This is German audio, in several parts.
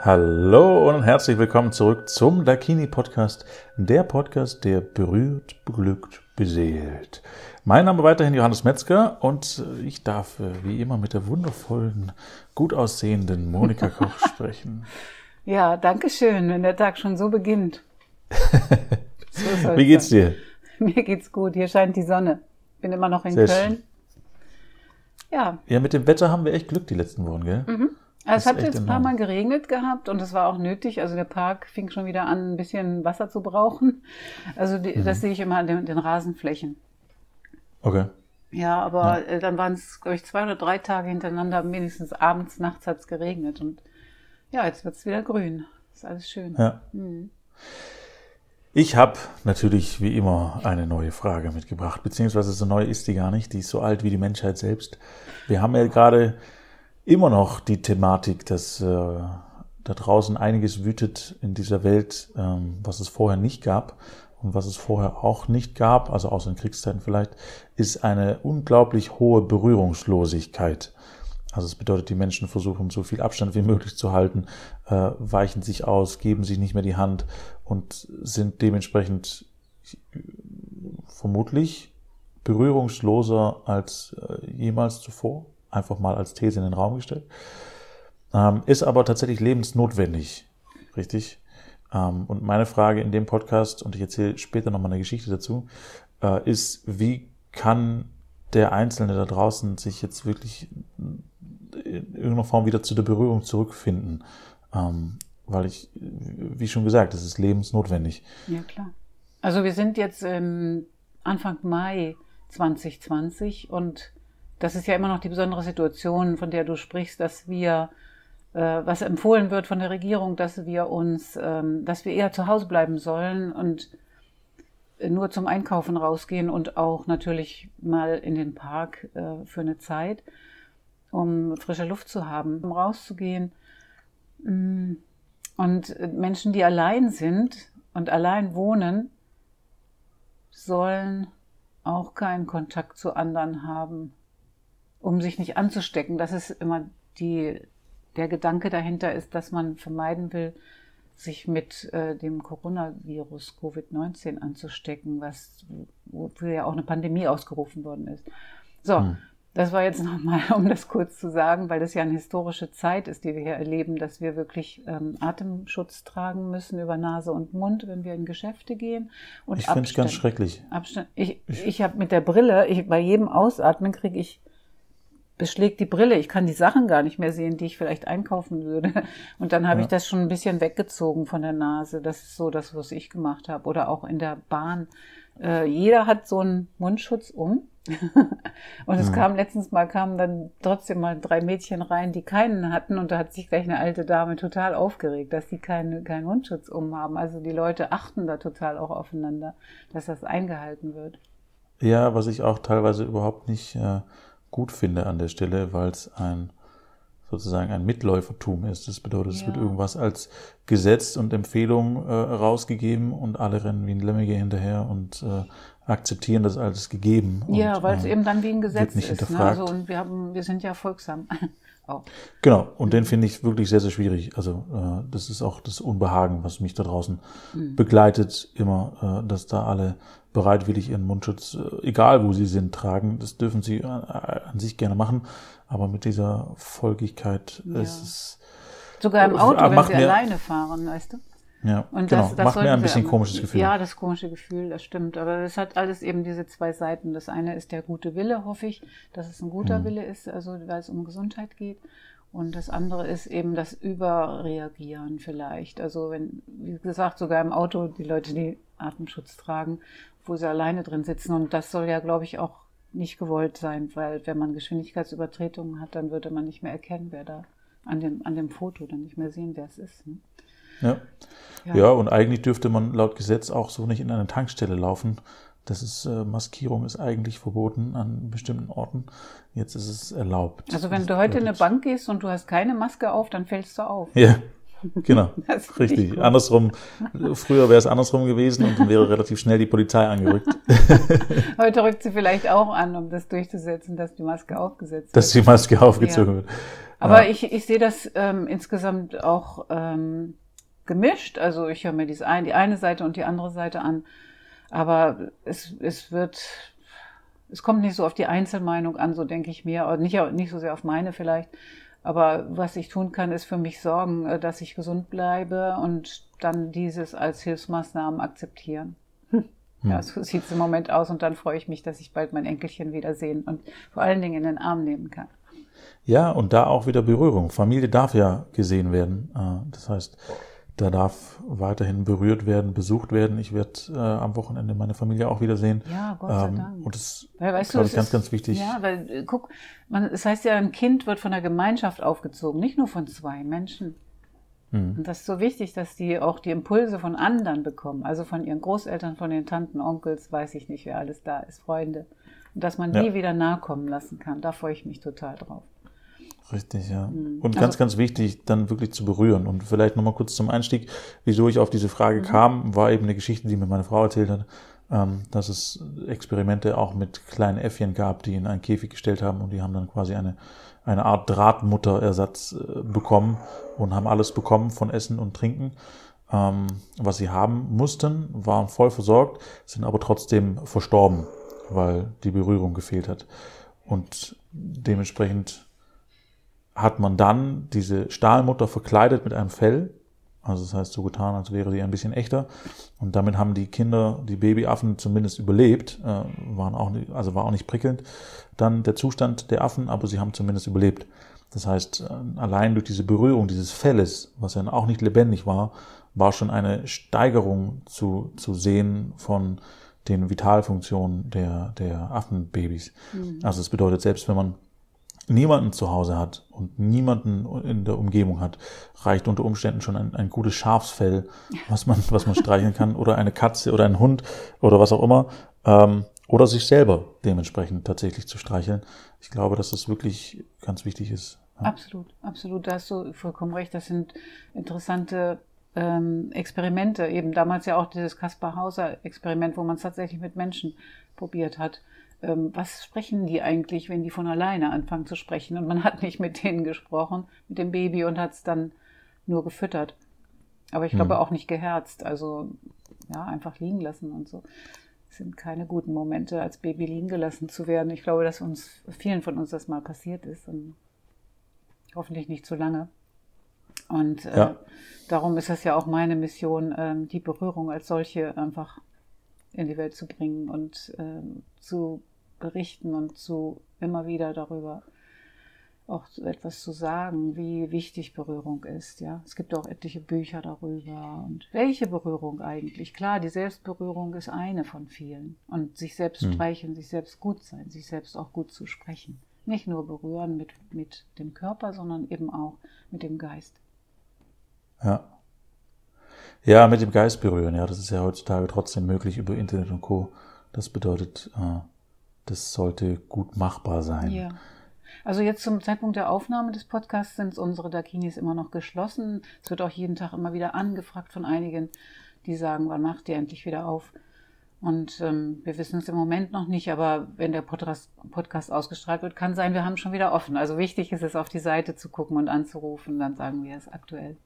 Hallo und herzlich willkommen zurück zum Dakini Podcast, der Podcast, der berührt, beglückt, beseelt. Mein Name weiterhin Johannes Metzger und ich darf äh, wie immer mit der wundervollen, gut aussehenden Monika Koch sprechen. Ja, danke schön, wenn der Tag schon so beginnt. so wie geht's dir? Mir geht's gut, hier scheint die Sonne. Bin immer noch in Sehr Köln. Schön. Ja. Ja, mit dem Wetter haben wir echt Glück die letzten Wochen, gell? Mhm. Also es hat jetzt ein paar Mal geregnet gehabt und es war auch nötig. Also der Park fing schon wieder an, ein bisschen Wasser zu brauchen. Also die, mhm. das sehe ich immer an den, den, Rasenflächen. Okay. Ja, aber ja. Äh, dann waren es, glaube ich, zwei oder drei Tage hintereinander, wenigstens abends, nachts hat es geregnet. Und ja, jetzt wird es wieder grün. Ist alles schön. Ja. Mhm. Ich habe natürlich wie immer eine neue Frage mitgebracht, beziehungsweise so neu ist die gar nicht, die ist so alt wie die Menschheit selbst. Wir haben ja gerade immer noch die Thematik, dass äh, da draußen einiges wütet in dieser Welt, ähm, was es vorher nicht gab und was es vorher auch nicht gab, also außer in Kriegszeiten vielleicht, ist eine unglaublich hohe Berührungslosigkeit. Also es bedeutet, die Menschen versuchen so viel Abstand wie möglich zu halten, äh, weichen sich aus, geben sich nicht mehr die Hand und sind dementsprechend vermutlich berührungsloser als äh, jemals zuvor einfach mal als These in den Raum gestellt. Ähm, ist aber tatsächlich lebensnotwendig, richtig? Ähm, und meine Frage in dem Podcast, und ich erzähle später nochmal eine Geschichte dazu, äh, ist, wie kann der Einzelne da draußen sich jetzt wirklich in irgendeiner Form wieder zu der Berührung zurückfinden? Ähm, weil ich, wie schon gesagt, es ist lebensnotwendig. Ja, klar. Also wir sind jetzt Anfang Mai 2020 und das ist ja immer noch die besondere Situation, von der du sprichst, dass wir, äh, was empfohlen wird von der Regierung, dass wir uns, ähm, dass wir eher zu Hause bleiben sollen und nur zum Einkaufen rausgehen und auch natürlich mal in den Park äh, für eine Zeit, um frische Luft zu haben, um rauszugehen. Mm. Und Menschen, die allein sind und allein wohnen, sollen auch keinen Kontakt zu anderen haben um sich nicht anzustecken. Das ist immer die, der Gedanke dahinter ist, dass man vermeiden will, sich mit äh, dem Coronavirus Covid-19 anzustecken, was wofür ja auch eine Pandemie ausgerufen worden ist. So, hm. das war jetzt nochmal, um das kurz zu sagen, weil das ja eine historische Zeit ist, die wir hier erleben, dass wir wirklich ähm, Atemschutz tragen müssen über Nase und Mund, wenn wir in Geschäfte gehen. Und ich finde es ganz schrecklich. Abstand. Ich, ich, ich habe mit der Brille, ich, bei jedem Ausatmen kriege ich beschlägt die Brille. Ich kann die Sachen gar nicht mehr sehen, die ich vielleicht einkaufen würde. Und dann habe ja. ich das schon ein bisschen weggezogen von der Nase. Das ist so das, was ich gemacht habe. Oder auch in der Bahn. Äh, jeder hat so einen Mundschutz um. und es ja. kam letztens mal, kamen dann trotzdem mal drei Mädchen rein, die keinen hatten. Und da hat sich gleich eine alte Dame total aufgeregt, dass sie keine, keinen Mundschutz um haben. Also die Leute achten da total auch aufeinander, dass das eingehalten wird. Ja, was ich auch teilweise überhaupt nicht äh, gut finde an der Stelle, weil es ein sozusagen ein Mitläufertum ist. Das bedeutet, es ja. wird irgendwas als Gesetz und Empfehlung äh, rausgegeben und alle rennen wie ein Lemmige hinterher und äh, akzeptieren das als gegeben. Ja, weil es äh, eben dann wie ein Gesetz nicht ist. Ne? Also, und wir haben, wir sind ja folgsam. auch. Genau, und den finde ich wirklich sehr, sehr schwierig. Also äh, das ist auch das Unbehagen, was mich da draußen mhm. begleitet, immer, äh, dass da alle bereitwillig ihren Mundschutz, äh, egal wo sie sind, tragen. Das dürfen sie äh, an sich gerne machen, aber mit dieser Folgigkeit ja. ist es. Sogar im Auto, wenn sie alleine fahren, weißt du? Ja, und genau. Das, das macht mir ein bisschen komisches Gefühl. Ja, das komische Gefühl, das stimmt. Aber es hat alles eben diese zwei Seiten. Das eine ist der gute Wille, hoffe ich, dass es ein guter mhm. Wille ist, also weil es um Gesundheit geht. Und das andere ist eben das Überreagieren vielleicht. Also wenn, wie gesagt, sogar im Auto die Leute, die Atemschutz tragen, wo sie alleine drin sitzen. Und das soll ja, glaube ich, auch nicht gewollt sein, weil wenn man Geschwindigkeitsübertretungen hat, dann würde man nicht mehr erkennen, wer da an dem, an dem Foto dann nicht mehr sehen, wer es ist. Ne? Ja. ja. Ja. und eigentlich dürfte man laut Gesetz auch so nicht in eine Tankstelle laufen. Das ist, äh, Maskierung ist eigentlich verboten an bestimmten Orten. Jetzt ist es erlaubt. Also wenn du heute in eine Bank gehst und du hast keine Maske auf, dann fällst du auf. Ja, Genau, richtig. Andersrum, früher wäre es andersrum gewesen und dann wäre relativ schnell die Polizei angerückt. Heute rückt sie vielleicht auch an, um das durchzusetzen, dass die Maske aufgesetzt wird. Dass die Maske aufgezogen ja. wird. Aber Ja. ich, ich sehe das ähm, insgesamt auch ähm, gemischt. Also ich höre mir diese ein, die eine Seite und die andere Seite an. Aber es, es wird, es kommt nicht so auf die Einzelmeinung an, so denke ich mir. Und nicht, nicht so sehr auf meine vielleicht. Aber was ich tun kann, ist für mich sorgen, äh, dass ich gesund bleibe und dann dieses als Hilfsmaßnahmen akzeptieren. Ja, so sieht es im Moment aus und dann freue ich mich, dass ich bald mein Enkelchen wiedersehen und vor allen Dingen in den Arm nehmen kann. Ja, und da auch wieder Berührung. Familie darf ja gesehen werden. Äh, Das heißt, da darf weiterhin berührt werden, besucht werden. Ich werde äh, am Wochenende meine Familie auch wiedersehen. Ja, Gott sei Ähm, Dank. Und das Weil, weißt es ich, ganz, ist- ganz wichtig. Ja, weil, äh, guck, man, es heißt ja, ein Kind wird von der Gemeinschaft aufgezogen, nicht nur von zwei Menschen. Mhm. Und das ist so wichtig, dass die auch die Impulse von anderen bekommen, also von ihren Großeltern, von den Tanten, Onkels, weiß ich nicht, wer alles da ist, Freunde. Und dass man Ja. die wieder nahe kommen lassen kann, da freue ich mich total drauf. Richtig, ja. Mhm. Und Also- ganz, ganz wichtig, dann wirklich zu berühren. Und vielleicht nochmal kurz zum Einstieg, wieso ich auf diese Mhm. Frage kam, war eben eine Geschichte, die mir meine Frau erzählt hat, ähm, dass es Experimente auch mit kleinen Äffchen gab, die in einen Käfig gestellt haben und die haben dann quasi eine, eine Art Drahtmutterersatz äh, bekommen und haben alles bekommen von Essen und Trinken, ähm, was sie haben mussten, waren voll versorgt, sind aber trotzdem verstorben, weil die Berührung gefehlt hat. Und dementsprechend hat man dann diese Stahlmutter verkleidet mit einem Fell. Also das heißt so getan, als wäre sie ein bisschen echter. Und damit haben die Kinder, die Babyaffen zumindest überlebt. Äh, waren auch nicht, also war auch nicht prickelnd dann der Zustand der Affen, aber sie haben zumindest überlebt. Das heißt, äh, allein durch diese Berührung dieses Felles, was ja auch nicht lebendig war, war schon eine Steigerung zu, zu sehen von den Vitalfunktionen der, der Affenbabys. Also das bedeutet, selbst wenn man niemanden zu Hause hat und niemanden in der Umgebung hat, reicht unter Umständen schon ein, ein gutes Schafsfell, was man, was man streicheln kann, oder eine Katze oder ein Hund oder was auch immer, ähm, oder sich selber dementsprechend tatsächlich zu streicheln. Ich glaube, dass das wirklich ganz wichtig ist. Ja. Absolut, absolut, da hast du vollkommen recht. Das sind interessante ähm, Experimente. Eben damals ja auch dieses Kaspar Hauser Experiment, wo man es tatsächlich mit Menschen probiert hat. Ähm, was sprechen die eigentlich, wenn die von alleine anfangen zu sprechen? Und man hat nicht mit denen gesprochen, mit dem Baby und hat es dann nur gefüttert. Aber ich glaube Hm. auch nicht geherzt. Also ja, einfach liegen lassen und so. Es sind keine guten Momente, als Baby liegen gelassen zu werden. Ich glaube, dass uns vielen von uns das mal passiert ist und hoffentlich nicht zu lange. Und äh, Ja. darum ist es ja auch meine Mission, ähm, die Berührung als solche einfach in die Welt zu bringen und ähm, zu berichten und zu immer wieder darüber auch etwas zu sagen, wie wichtig Berührung ist. Ja, es gibt auch etliche Bücher darüber und welche Berührung eigentlich. Klar, die Selbstberührung ist eine von vielen und sich selbst Hm. streicheln, sich selbst gut sein, sich selbst auch gut zu sprechen. Nicht nur berühren mit, mit dem Körper, sondern eben auch mit dem Geist. Ja. Ja, mit dem Geist berühren, ja, das ist ja heutzutage trotzdem möglich über Internet und Co. Das bedeutet, äh, das sollte gut machbar sein. Ja. Also jetzt zum Zeitpunkt der Aufnahme des Podcasts sind unsere Dakinis immer noch geschlossen. Es wird auch jeden Tag immer wieder angefragt von einigen, die sagen, wann macht ihr endlich wieder auf? Und ähm, wir wissen es im Moment noch nicht, aber wenn der Podcast, Podcast ausgestrahlt wird, kann sein, wir haben schon wieder offen. Also wichtig ist es, auf die Seite zu gucken und anzurufen, dann sagen wir es aktuell.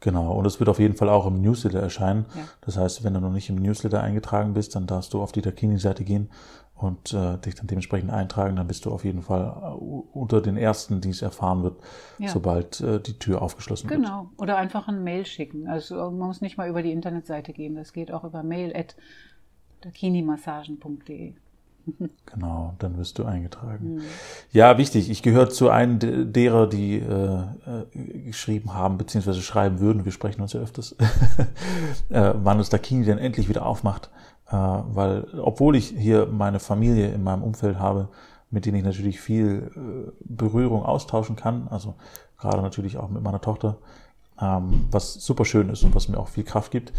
Genau, und es wird auf jeden Fall auch im Newsletter erscheinen. Ja. Das heißt, wenn du noch nicht im Newsletter eingetragen bist, dann darfst du auf die Dakini-Seite gehen und äh, dich dann dementsprechend eintragen. Dann bist du auf jeden Fall äh, unter den Ersten, die es erfahren wird, Ja. sobald äh, die Tür aufgeschlossen wird. Genau. Oder einfach ein Mail schicken. Also man muss nicht mal über die Internetseite gehen. Das geht auch über mail at dakinimassagen.de. Genau, dann wirst du eingetragen. Mhm. Ja, wichtig. Ich gehöre zu einem de- derer, die äh, äh, geschrieben haben, beziehungsweise schreiben würden, wir sprechen uns ja öfters, äh, wann das Dakini denn endlich wieder aufmacht. Äh, weil, obwohl ich hier meine Familie in meinem Umfeld habe, mit denen ich natürlich viel äh, Berührung austauschen kann, also gerade natürlich auch mit meiner Tochter, ähm, was super schön ist und was mir auch viel Kraft gibt,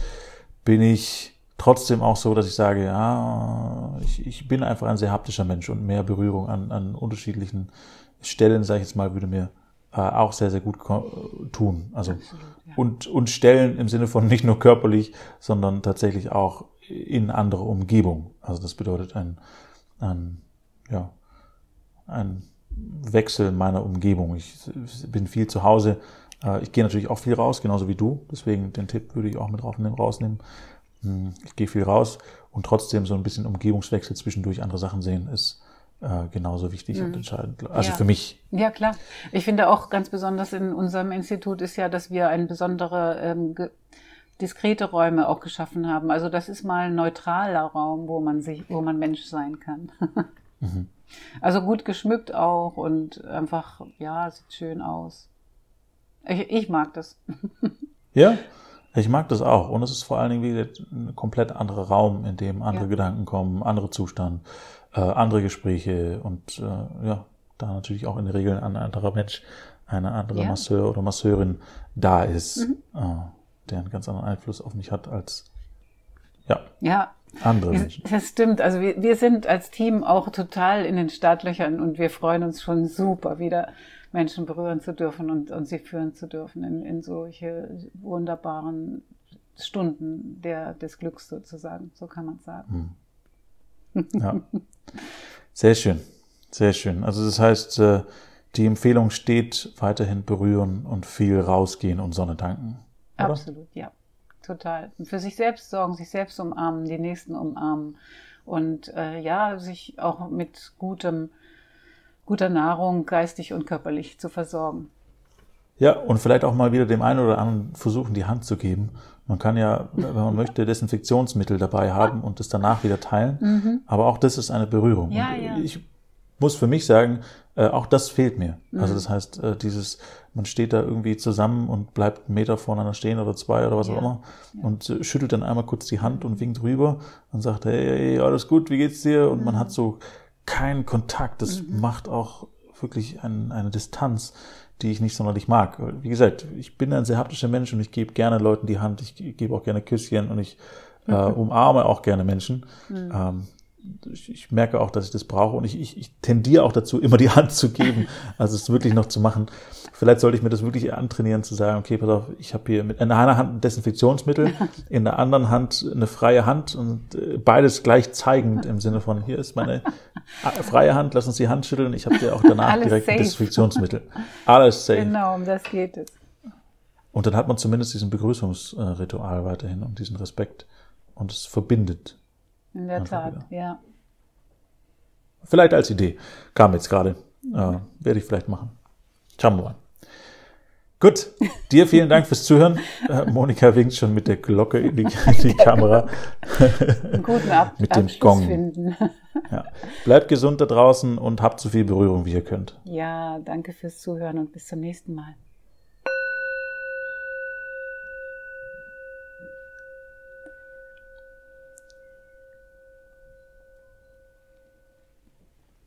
bin ich trotzdem auch so, dass ich sage, ja, ich, ich bin einfach ein sehr haptischer Mensch und mehr Berührung an, an unterschiedlichen Stellen, sage ich jetzt mal, würde mir äh, auch sehr, sehr gut tun. Also Absolut, ja. und, und Stellen im Sinne von nicht nur körperlich, sondern tatsächlich auch in andere Umgebung. Also das bedeutet ein, ein ja, ein Wechsel meiner Umgebung. Ich bin viel zu Hause. Äh, ich gehe natürlich auch viel raus, genauso wie du. Deswegen den Tipp würde ich auch mit rausnehmen. Hm, ich gehe viel raus und trotzdem so ein bisschen Umgebungswechsel zwischendurch andere Sachen sehen ist äh, genauso wichtig mhm. und entscheidend. Also ja. für mich. Ja, klar. Ich finde auch ganz besonders in unserem Institut ist ja, dass wir eine besondere ähm, diskrete Räume auch geschaffen haben. Also das ist mal ein neutraler Raum, wo man sich, wo man Mensch sein kann. mhm. Also gut geschmückt auch und einfach, ja, sieht schön aus. Ich, ich mag das. ja, ich mag das auch. Und es ist vor allen Dingen wieder ein komplett anderer Raum, in dem andere ja. Gedanken kommen, andere Zustand, äh, andere Gespräche und äh, ja, da natürlich auch in der Regel ein anderer Mensch, eine andere ja. Masseur oder Masseurin da ist, mhm. äh, der einen ganz anderen Einfluss auf mich hat als ja, ja. andere Menschen. Das stimmt. Also wir, wir sind als Team auch total in den Startlöchern und wir freuen uns schon super wieder Menschen berühren zu dürfen und, und sie führen zu dürfen in, in solche wunderbaren Stunden der, des Glücks sozusagen, so kann man sagen. Hm. Ja. Sehr schön, sehr schön. Also das heißt, äh, die Empfehlung steht weiterhin berühren und viel rausgehen und Sonne tanken. Oder? Absolut, ja, total. Für sich selbst sorgen, sich selbst umarmen, die Nächsten umarmen und äh, ja, sich auch mit gutem guter Nahrung geistig und körperlich zu versorgen. Ja, und vielleicht auch mal wieder dem einen oder anderen versuchen, die Hand zu geben. Man kann ja, wenn man möchte, Desinfektionsmittel dabei haben und das danach wieder teilen. Mhm. Aber auch das ist eine Berührung. Ja, ja. Ich muss für mich sagen, äh, auch das fehlt mir. Mhm. Also das heißt, äh, dieses, man steht da irgendwie zusammen und bleibt einen Meter voneinander stehen oder zwei oder was ja. auch immer und äh, schüttelt dann einmal kurz die Hand und winkt rüber und sagt, hey, hey alles gut, wie geht's dir? Und mhm. man hat so keinen Kontakt. Das mhm. macht auch wirklich ein, eine Distanz, die ich nicht sonderlich mag. Wie gesagt, ich bin ein sehr haptischer Mensch und ich gebe gerne Leuten die Hand, ich gebe auch gerne Küsschen und ich äh, umarme auch gerne Menschen. Mhm. Ähm, ich, ich, merke auch, dass ich das brauche und ich, ich, ich tendiere auch dazu, immer die Hand zu geben, also es wirklich noch zu machen. Vielleicht sollte ich mir das wirklich antrainieren, zu sagen, okay, pass auf, ich habe hier mit in einer Hand ein Desinfektionsmittel, in der anderen Hand eine freie Hand und äh, beides gleich zeigend im Sinne von, hier ist meine freie Hand, lass uns die Hand schütteln, ich habe dir auch danach direkt safe. ein Desinfektionsmittel. Alles safe. Genau, um das geht es. Und dann hat man zumindest diesen Begrüßungsritual weiterhin und diesen Respekt und es verbindet. In der Tat, wieder. ja. Vielleicht als Idee. Kam jetzt gerade. Äh, werde ich vielleicht machen. Schauen wir mal. Gut, dir vielen Dank fürs Zuhören. Äh, Monika winkt schon mit der Glocke in die, in die Kamera. Guten Ab mit dem Gong. Ja. Bleibt gesund da draußen und habt so viel Berührung, wie ihr könnt. Ja, danke fürs Zuhören und bis zum nächsten Mal.